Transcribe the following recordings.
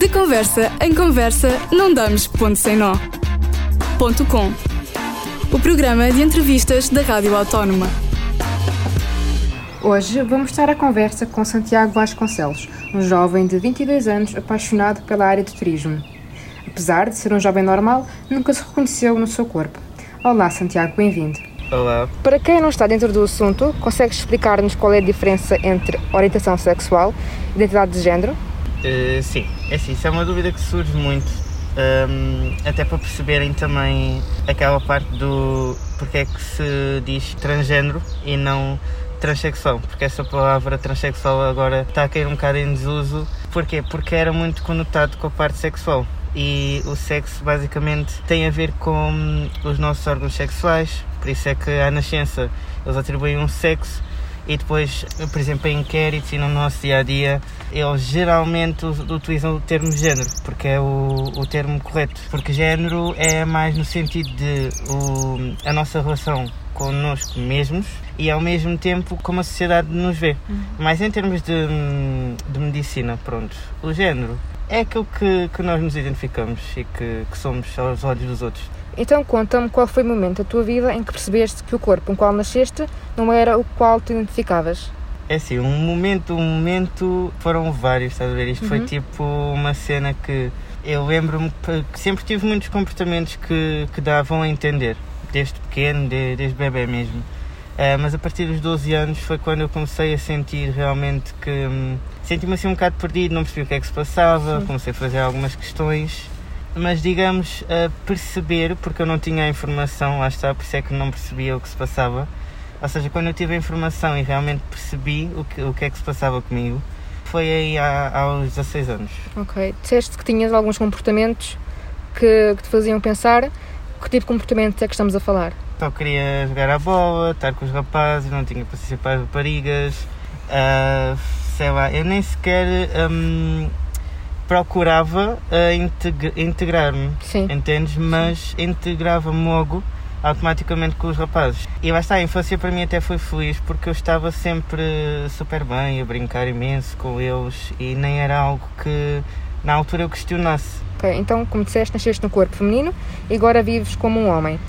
De conversa em conversa, não damos ponto sem nó. Ponto com. O programa de entrevistas da Rádio Autónoma. Hoje vamos estar à conversa com Santiago Vasconcelos, um jovem de 22 anos apaixonado pela área de turismo. Apesar de ser um jovem normal, nunca se reconheceu no seu corpo. Olá, Santiago, bem-vindo. Olá. Para quem não está dentro do assunto, consegues explicar-nos qual é a diferença entre orientação sexual e identidade de género? Uh, sim, é assim, isso é uma dúvida que surge muito, um, até para perceberem também aquela parte do porque é que se diz transgênero e não transexual, porque essa palavra transexual agora está a cair um bocado em desuso. Porquê? Porque era muito conotado com a parte sexual e o sexo basicamente tem a ver com os nossos órgãos sexuais, por isso é que à nascença eles atribuem um sexo e depois, por exemplo, em inquéritos e no nosso dia a dia, eles geralmente utilizam o termo género, porque é o, o termo correto. Porque género é mais no sentido de o, a nossa relação connosco mesmos e ao mesmo tempo como a sociedade nos vê. Uhum. Mas em termos de, de medicina, pronto, o género é aquilo que, que nós nos identificamos e que, que somos aos olhos dos outros. Então conta-me qual foi o momento da tua vida em que percebeste que o corpo com o qual nasceste não era o qual te identificavas. É assim, um momento, um momento, foram vários, estás a ver? Isto uhum. foi tipo uma cena que eu lembro-me que sempre tive muitos comportamentos que, que davam a entender, desde pequeno, de, desde bebê mesmo. Uh, mas a partir dos 12 anos foi quando eu comecei a sentir realmente que hum, senti-me assim um bocado perdido, não percebi o que é que se passava, Sim. comecei a fazer algumas questões, mas digamos a perceber, porque eu não tinha a informação, lá está, por isso é que não percebia o que se passava. Ou seja, quando eu tive a informação e realmente percebi o que, o que é que se passava comigo, foi aí há, aos 16 anos. Ok. Disseste que tinhas alguns comportamentos que, que te faziam pensar que tipo de comportamento é que estamos a falar? Só queria jogar a bola, estar com os rapazes, não tinha paciência para as raparigas. Uh, sei lá, eu nem sequer um, procurava uh, integrar-me, entendes? Mas integrava-me logo automaticamente com os rapazes. E lá está, a infância para mim até foi feliz porque eu estava sempre super bem, a brincar imenso com eles e nem era algo que na altura eu questionasse. Ok, então como disseste, nasceste no corpo feminino e agora vives como um homem.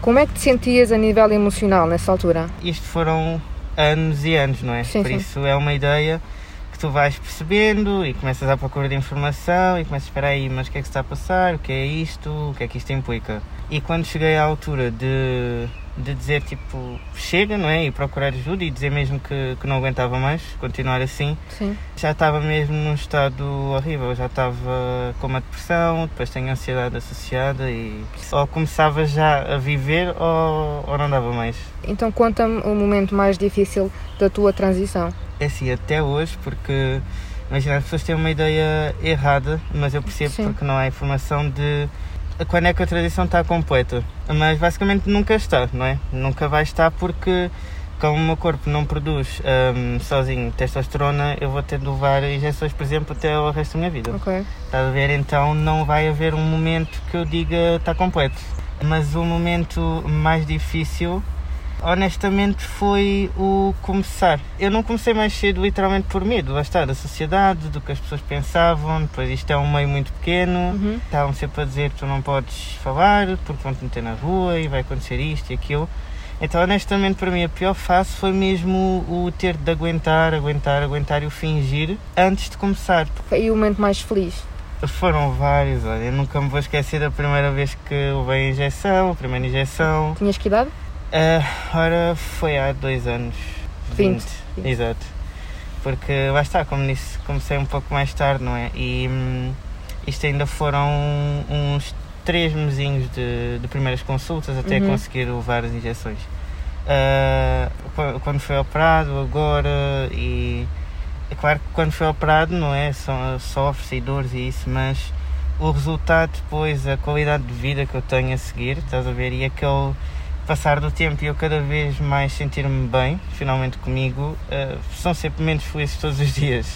Como é que te sentias a nível emocional nessa altura? Isto foram anos e anos, não é? Sim, Por sim. isso é uma ideia tu vais percebendo e começas à procura de informação e começas a esperar aí, mas o que é que está a passar, o que é isto, o que é que isto implica. E quando cheguei à altura de, de dizer tipo chega, não é? E procurar ajuda e dizer mesmo que, que não aguentava mais, continuar assim, Sim. já estava mesmo num estado horrível, já estava com uma depressão, depois tenho ansiedade associada e ou começava já a viver ou, ou não dava mais. Então conta-me o momento mais difícil da tua transição. É assim, até hoje, porque imagina, as pessoas têm uma ideia errada, mas eu percebo Sim. porque não há informação de quando é que a transição está completa. Mas basicamente nunca está, não é? Nunca vai estar porque como o meu corpo não produz um, sozinho testosterona, eu vou ter de levar injeções, por exemplo, até o resto da minha vida. Ok. Estás a ver? Então não vai haver um momento que eu diga está completo. Mas o momento mais difícil honestamente foi o começar. Eu não comecei mais cedo literalmente por medo, lá está, da sociedade, do que as pessoas pensavam, depois isto é um meio muito pequeno, Uhum. estavam sempre a dizer tu não podes falar porque vão-te meter na rua e vai acontecer isto e aquilo. Então honestamente para mim a pior fase foi mesmo o ter de aguentar, aguentar, aguentar e o fingir antes de começar. E o momento mais feliz? Foram vários, olha, eu nunca me vou esquecer da primeira vez que levei a injeção, a primeira injeção. Tinhas que idade? Ah, ora, foi há dois anos. 20. Exato. Porque lá está, como disse, comecei um pouco mais tarde, não é? E hum, isto ainda foram uns três mesinhos de, de primeiras consultas até Uhum. conseguir levar as injeções. Qu- quando foi operado, agora, e é claro que quando foi operado, não é? Sofre-se e dores e isso, mas o resultado depois, a qualidade de vida que eu tenho a seguir, estás a ver? E aquele passar do tempo e eu cada vez mais sentir-me bem, finalmente comigo, eh, são sempre menos felizes todos os dias.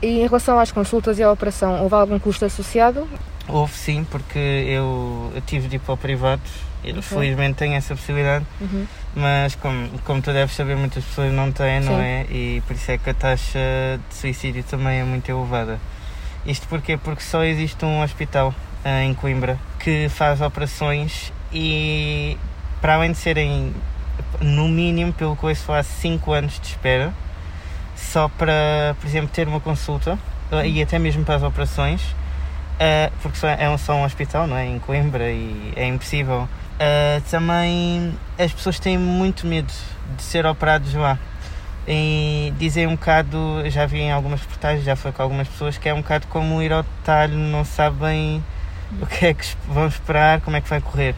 E em relação às consultas e à operação, houve algum custo associado? Houve sim, porque eu, tive de ir para o privado, e felizmente tenho essa possibilidade, Uhum. mas como, como tu deves saber, muitas pessoas não têm, não Sim. é? E por isso é que a taxa de suicídio também é muito elevada. Isto porquê? Porque só existe um hospital uh, em Coimbra que faz operações e para além de serem no mínimo, pelo que eu falar, 5 anos de espera, só para, por exemplo, ter uma consulta e até mesmo para as operações, uh, porque só é um, só um hospital, não é? Em Coimbra e é impossível. Uh, também as pessoas têm muito medo de ser operados lá. E dizem um bocado, já vi em algumas reportagens, já foi com algumas pessoas, que é um bocado como ir ao detalhe, não sabem o que é que vão esperar, como é que vai correr.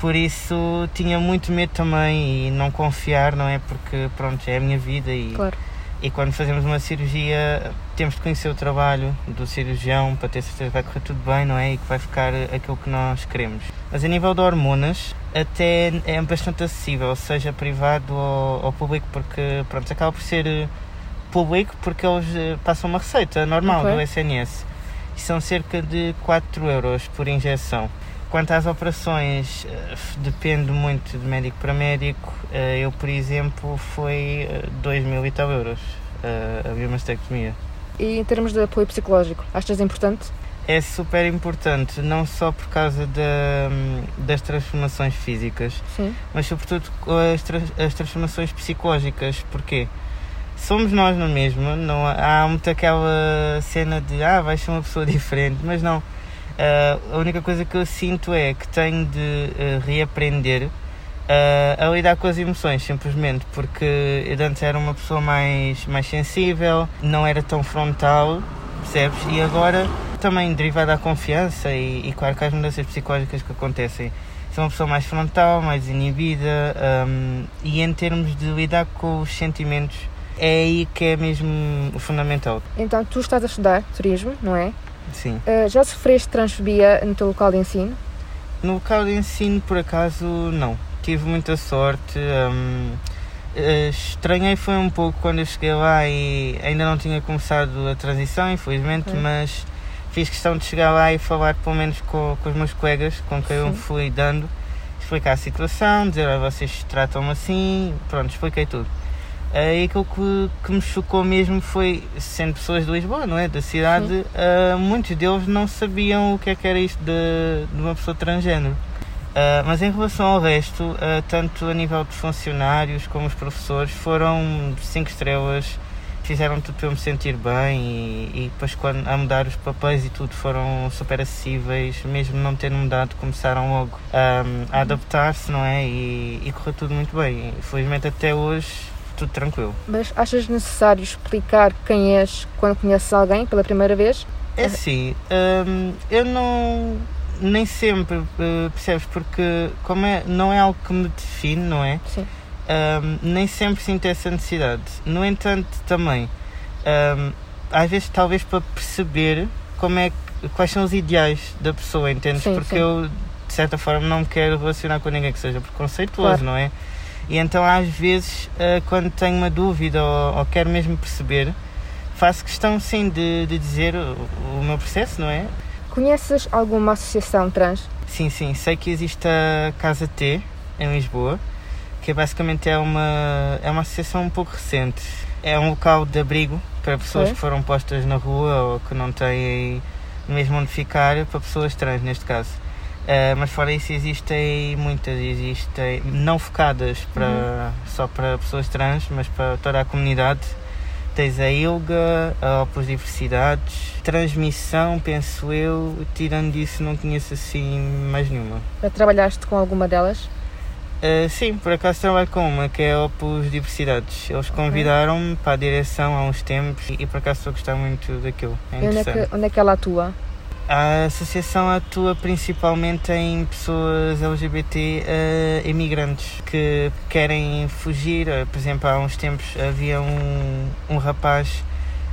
Por isso tinha muito medo também e não confiar, não é? Porque pronto, é a minha vida e, Claro. e quando fazemos uma cirurgia temos de conhecer o trabalho do cirurgião para ter certeza que vai correr tudo bem, não é? E que vai ficar aquilo que nós queremos. Mas a nível de hormonas, até é bastante acessível, seja privado ou, ou público, porque pronto, acaba por ser eh, público porque eles eh, passam uma receita normal Ok. do SNS. E são cerca de 4 euros por injeção. Quanto às operações, eh, depende muito de médico para médico. Eh, Eu, por exemplo, foi eh, 2 mil e tal euros a biomastectomia. E em termos de apoio psicológico, achas importante? É super importante, não só por causa da, das transformações físicas, Sim. mas sobretudo as, as transformações psicológicas. Porquê? Somos nós na mesma, não há, há muito aquela cena de ah, vais ser uma pessoa diferente, mas não. Ah, a única coisa que eu sinto é que tenho de ah, reaprender ah, a lidar com as emoções, simplesmente, porque eu antes era uma pessoa mais, mais sensível, não era tão frontal, percebes? E agora também derivado da confiança e, e claro que as mudanças psicológicas que acontecem sou uma pessoa mais frontal, mais inibida hum, e em termos de lidar com os sentimentos é aí que é mesmo o fundamental. Então, tu estás a estudar turismo, não é? Sim. Uh, já sofreste transfobia no teu local de ensino? No local de ensino, por acaso, não. Tive muita sorte. hum, eh, estranhei foi um pouco quando eu cheguei lá e ainda não tinha começado a transição, infelizmente, Ok. mas fiz questão de chegar lá e falar pelo menos com, com os meus colegas com quem eu Sim. fui dando, explicar a situação, dizer, "Ah, vocês tratam-me assim, pronto, expliquei tudo. Eh, E aquilo que, que me chocou mesmo foi, sendo pessoas de Lisboa, não é? Da cidade, eh, muitos deles não sabiam o que é que era isto de, de uma pessoa transgênero. Uh, mas em relação ao resto, uh, tanto a nível de funcionários como os professores foram 5 estrelas, fizeram tudo para eu me sentir bem e, e depois quando a mudar os papéis e tudo foram super acessíveis, mesmo não tendo mudado, começaram logo um, a adaptar-se, não é? E, e correu tudo muito bem. Felizmente até hoje tudo tranquilo. Mas achas necessário explicar quem és quando conheces alguém pela primeira vez? É assim, hum, eu não. Nem sempre, uh, percebes? Porque como é, não é algo que me define, não é? Sim. Um, nem sempre sinto essa necessidade. No entanto, também, um, às vezes, talvez para perceber como é que, quais são os ideais da pessoa, entendes? Sim, Porque sim. eu, de certa forma, não me quero relacionar com ninguém que seja preconceituoso, Claro. não é? E então, às vezes, uh, quando tenho uma dúvida ou, ou quero mesmo perceber, faço questão, sim, de, de dizer o, o meu processo, não é? Conheces alguma associação trans? Sim, sim. Sei que existe a Casa T em Lisboa, que basicamente é uma, é uma associação um pouco recente. É um local de abrigo para pessoas Ok. que foram postas na rua ou que não têm mesmo onde ficar, para pessoas trans neste caso. Eh, mas fora isso existem muitas, existem não focadas para, só para pessoas trans, mas para toda a comunidade. Tens a ILGA, a Opus Diversidades, Transmissão, penso eu, tirando disso não conheço assim mais nenhuma. Já trabalhaste com alguma delas? Uh, sim, por acaso trabalho com uma que é a Opus Diversidades. Eles convidaram-me para a direção há uns tempos e, e por acaso estou a gostar muito daquilo. É E onde é, que, onde é que ela atua? A associação atua principalmente em pessoas LGBT eh, imigrantes que querem fugir. Eh, Por exemplo, há uns tempos havia um, um rapaz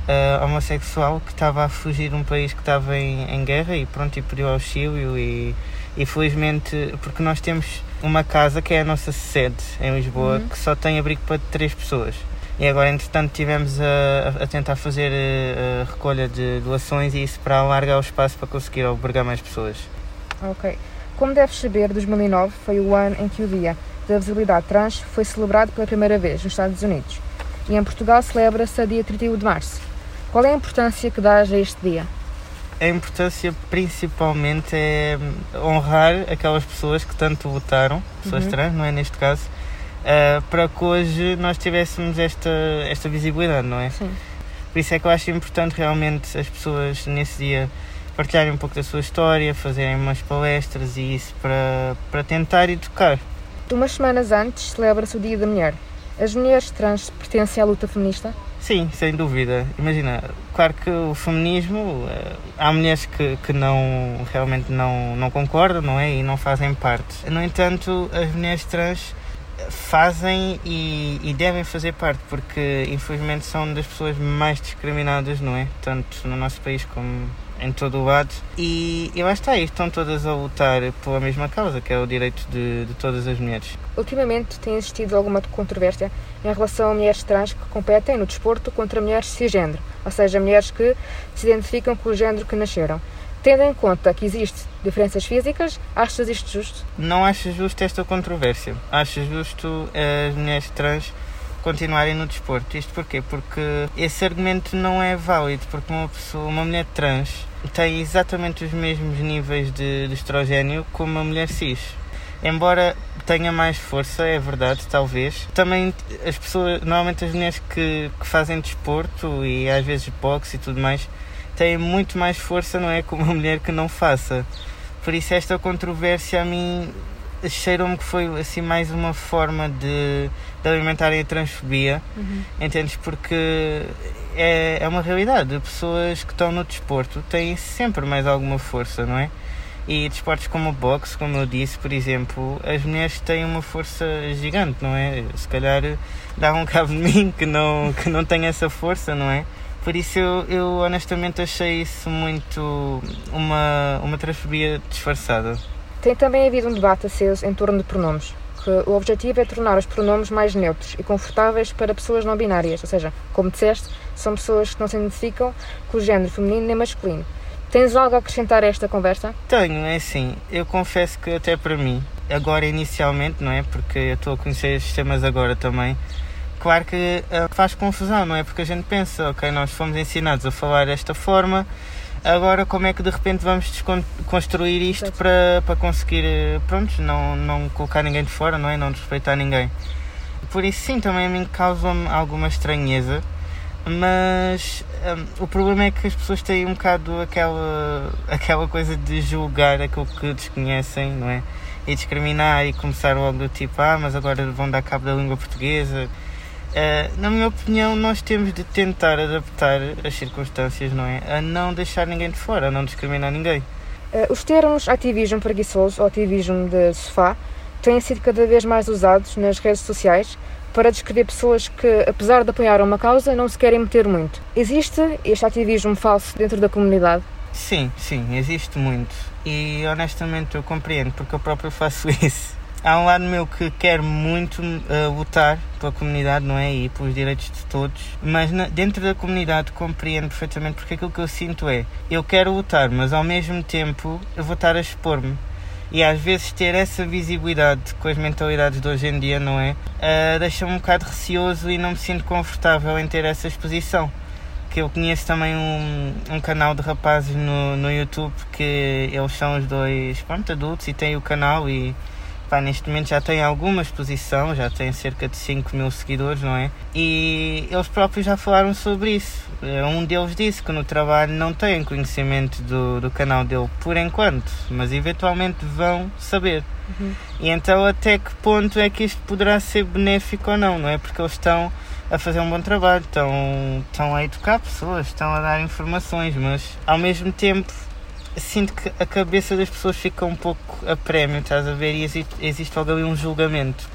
eh, homossexual que estava a fugir de um país que estava em, em guerra e pronto, e pediu auxílio e, e felizmente, porque nós temos uma casa que é a nossa sede em Lisboa Uhum. que só tem abrigo para três pessoas. E agora, entretanto, tivemos a, a tentar fazer eh, a, recolha de doações e isso para alargar o espaço para conseguir albergar mais pessoas. Ok. Como deves saber, 2009 foi o ano em que o Dia da Visibilidade Trans foi celebrado pela primeira vez nos Estados Unidos. E em Portugal celebra-se a dia 31 de março. Qual é a importância que dás a este dia? a importância principalmente é honrar aquelas pessoas que tanto lutaram, pessoas Uhum. trans, não é neste caso, uh, para que hoje nós tivéssemos esta, esta visibilidade, não é? Sim. Por isso é que eu acho importante realmente as pessoas nesse dia partilharem um pouco da sua história, fazerem umas palestras e isso para, para tentar educar. Umas semanas antes celebra-se o Dia da Mulher. As mulheres trans pertencem à luta feminista? Sim, sem dúvida. Imagina, claro que o feminismo, eh, há mulheres que, que não, realmente não, não concordam, não é? E não fazem parte. No entanto, as mulheres trans fazem e, e devem fazer parte, porque infelizmente são das pessoas mais discriminadas, não é? Tanto no nosso país como em todo o lado. E, e lá está, e estão todas a lutar pela mesma causa, que é o direito de, de todas as mulheres. Ultimamente tem existido alguma controvérsia em relação a mulheres trans que competem no desporto contra mulheres cisgênero, ou seja, mulheres que se identificam com o género que nasceram. Tendo em conta que existe diferenças físicas, achas isto justo? Não acho justo esta controvérsia. Acho justo as mulheres trans continuarem no desporto. Isto porquê? Porque esse argumento não é válido, porque uma pessoa, uma mulher trans tem exatamente os mesmos níveis de, de estrogênio como uma mulher cis. Embora tenha mais força, é verdade, talvez. Também as pessoas, normalmente as mulheres que, que fazem desporto e às vezes boxe e tudo mais, têm muito mais força, não é? Como uma mulher que não faça. Por isso esta controvérsia a mim cheirou-me que foi assim mais uma forma de, de alimentarem a transfobia, entendes? Porque é, é uma realidade. Pessoas que estão no desporto têm sempre mais alguma força, não é? E desportos como o boxe, como eu disse, por exemplo, as mulheres têm uma força gigante, não é? Se calhar dá um cabo de mim que não, que não tem essa força, não é? Por isso eu, eu honestamente achei isso muito uma, uma transfobia disfarçada. Tem também havido um debate aceso em torno de pronomes, que o objetivo é tornar os pronomes mais neutros e confortáveis para pessoas não binárias, ou seja, como disseste, são pessoas que não se identificam com o género feminino nem masculino. Tens algo a acrescentar a esta conversa? Tenho, é assim, eu confesso que até para mim, agora inicialmente, não é? Porque eu estou a conhecer estes temas agora também, claro que uh, faz confusão, não é? Porque a gente pensa, ok, nós fomos ensinados a falar desta forma, agora como é que de repente vamos desconstruir isto para, para conseguir, eh, pronto, não, não colocar ninguém de fora, não é? Não desrespeitar ninguém. Por isso sim, também a mim causa-me alguma estranheza, mas hum, o problema é que as pessoas têm um bocado aquela, aquela coisa de julgar aquilo que desconhecem, não é? E discriminar e começar logo do tipo, ah, mas agora vão dar cabo da língua portuguesa. Eh, na minha opinião, nós temos de tentar adaptar as circunstâncias, não é? A não deixar ninguém de fora, a não discriminar ninguém. Eh, Os termos ativismo preguiçoso ou ativismo de sofá têm sido cada vez mais usados nas redes sociais para descrever pessoas que, apesar de apoiar uma causa, não se querem meter muito. Existe este ativismo falso dentro da comunidade? Sim, sim, existe muito. E honestamente eu compreendo, porque eu próprio faço isso. Há um lado meu que quer muito uh, lutar pela comunidade, não é? E pelos direitos de todos. Mas na- dentro da comunidade compreendo perfeitamente porque aquilo que eu sinto é eu quero lutar, mas ao mesmo tempo eu vou estar a expor-me. E às vezes ter essa visibilidade com as mentalidades de hoje em dia, não é? Uh, Deixa-me um bocado receoso e não me sinto confortável em ter essa exposição que eu conheço também um, um canal de rapazes no, no YouTube que eles são os dois pronto, adultos e têm o canal e pá, neste momento já têm alguma exposição, já têm cerca de 5 mil seguidores, não é? E eles próprios já falaram sobre isso. Eh, Um deles disse que no trabalho não têm conhecimento do, do canal dele por enquanto, mas eventualmente vão saber. E então até que ponto é que isto poderá ser benéfico ou não, não é? Porque eles estão a fazer um bom trabalho, estão, estão a educar pessoas, estão a dar informações, mas ao mesmo tempo sinto que a cabeça das pessoas fica um pouco a prémio, estás a ver? E existe, existe logo ali um julgamento.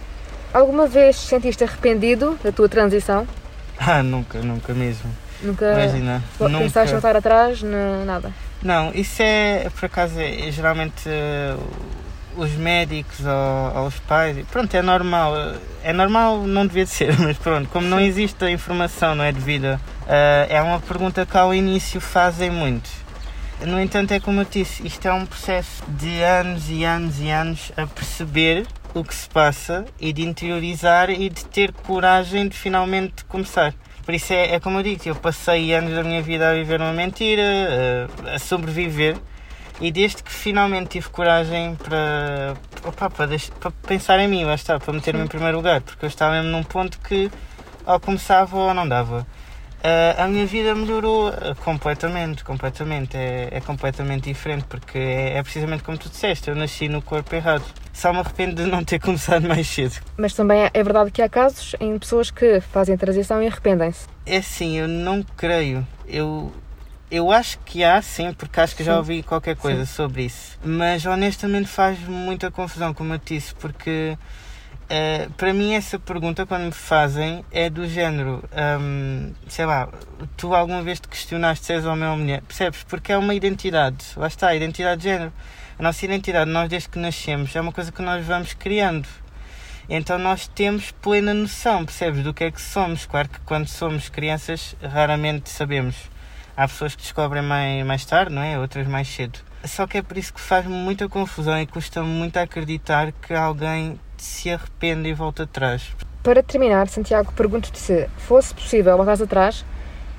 Alguma vez te sentiste arrependido da tua transição? Ah, nunca, nunca mesmo. Nunca Imagina, pensaste voltar atrás? Nada. Não, isso é, por acaso, é, é geralmente eh, os médicos ou, ou os pais, pronto, é normal. eh, É normal, não devia de ser, mas pronto, como não existe a informação, não é devida, eh, é uma pergunta que ao início fazem muito. No entanto, é como eu disse, isto é um processo de anos e anos e anos a perceber o que se passa e de interiorizar e de ter coragem de finalmente começar. Por isso é, é como eu digo, eu passei anos da minha vida a viver uma mentira, a, a sobreviver, e desde que finalmente tive coragem para, opa, para, deixar, para pensar em mim, lá está, para meter-me em primeiro lugar, porque eu estava mesmo num ponto que ou começava ou não dava. Uh, a minha vida melhorou uh, completamente, completamente. É, é, completamente diferente porque é, é, precisamente como tu disseste, eu nasci no corpo errado. Só me arrependo de não ter começado mais cedo. Mas também é verdade que há casos em pessoas que fazem a transição e arrependem-se. É sim, eu não creio. Eu, eu acho que há sim, porque acho que já ouvi qualquer coisa sim. sobre isso. Mas honestamente faz muita confusão, como eu disse, porque Uh, para mim, essa pergunta, quando me fazem, é do género: um, sei lá, tu alguma vez te questionaste se és homem ou mulher? Percebes? Porque é uma identidade, lá está, a identidade de género. A nossa identidade, nós desde que nascemos, é uma coisa que nós vamos criando. Então nós temos plena noção, percebes, do que é que somos. Claro que quando somos crianças, raramente sabemos. Há pessoas que descobrem mais, mais tarde, não é? Outras mais cedo. Só que é por isso que faz muita confusão e custa muito acreditar que alguém se arrepende e volta atrás. Para terminar, Santiago, pergunto-te se fosse possível voltar atrás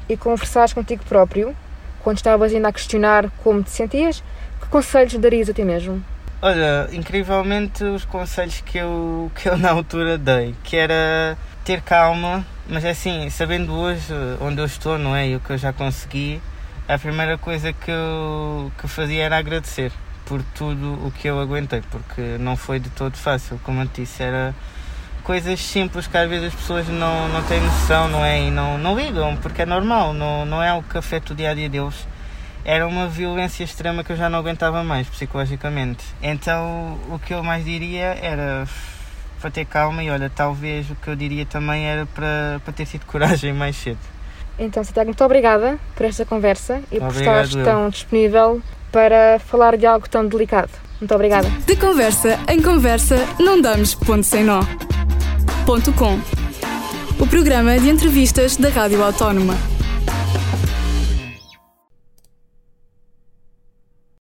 e conversares contigo próprio, quando estavas ainda a questionar como te sentias, que conselhos darias a ti mesmo? Olha, incrivelmente os conselhos que eu, que eu na altura dei, que era ter calma, mas é assim, sabendo hoje onde eu estou, não é? E o que eu já consegui, a primeira coisa que eu, que fazia era agradecer por tudo o que eu aguentei, porque não foi de todo fácil, como eu disse, era coisas simples que às vezes as pessoas não, não têm noção, não é? E não, não ligam, porque é normal, não, não é algo que afeta o dia a dia deles. Era uma violência extrema que eu já não aguentava mais psicologicamente. Então o que eu mais diria era para ter calma e olha, talvez o que eu diria também era para, para ter tido coragem mais cedo. Então, Santiago, muito obrigada por esta conversa e por estar tão disponível para falar de algo tão delicado. Muito obrigada. De conversa em conversa, não damos ponto sem nó. Ponto com. O programa de entrevistas da Rádio Autónoma.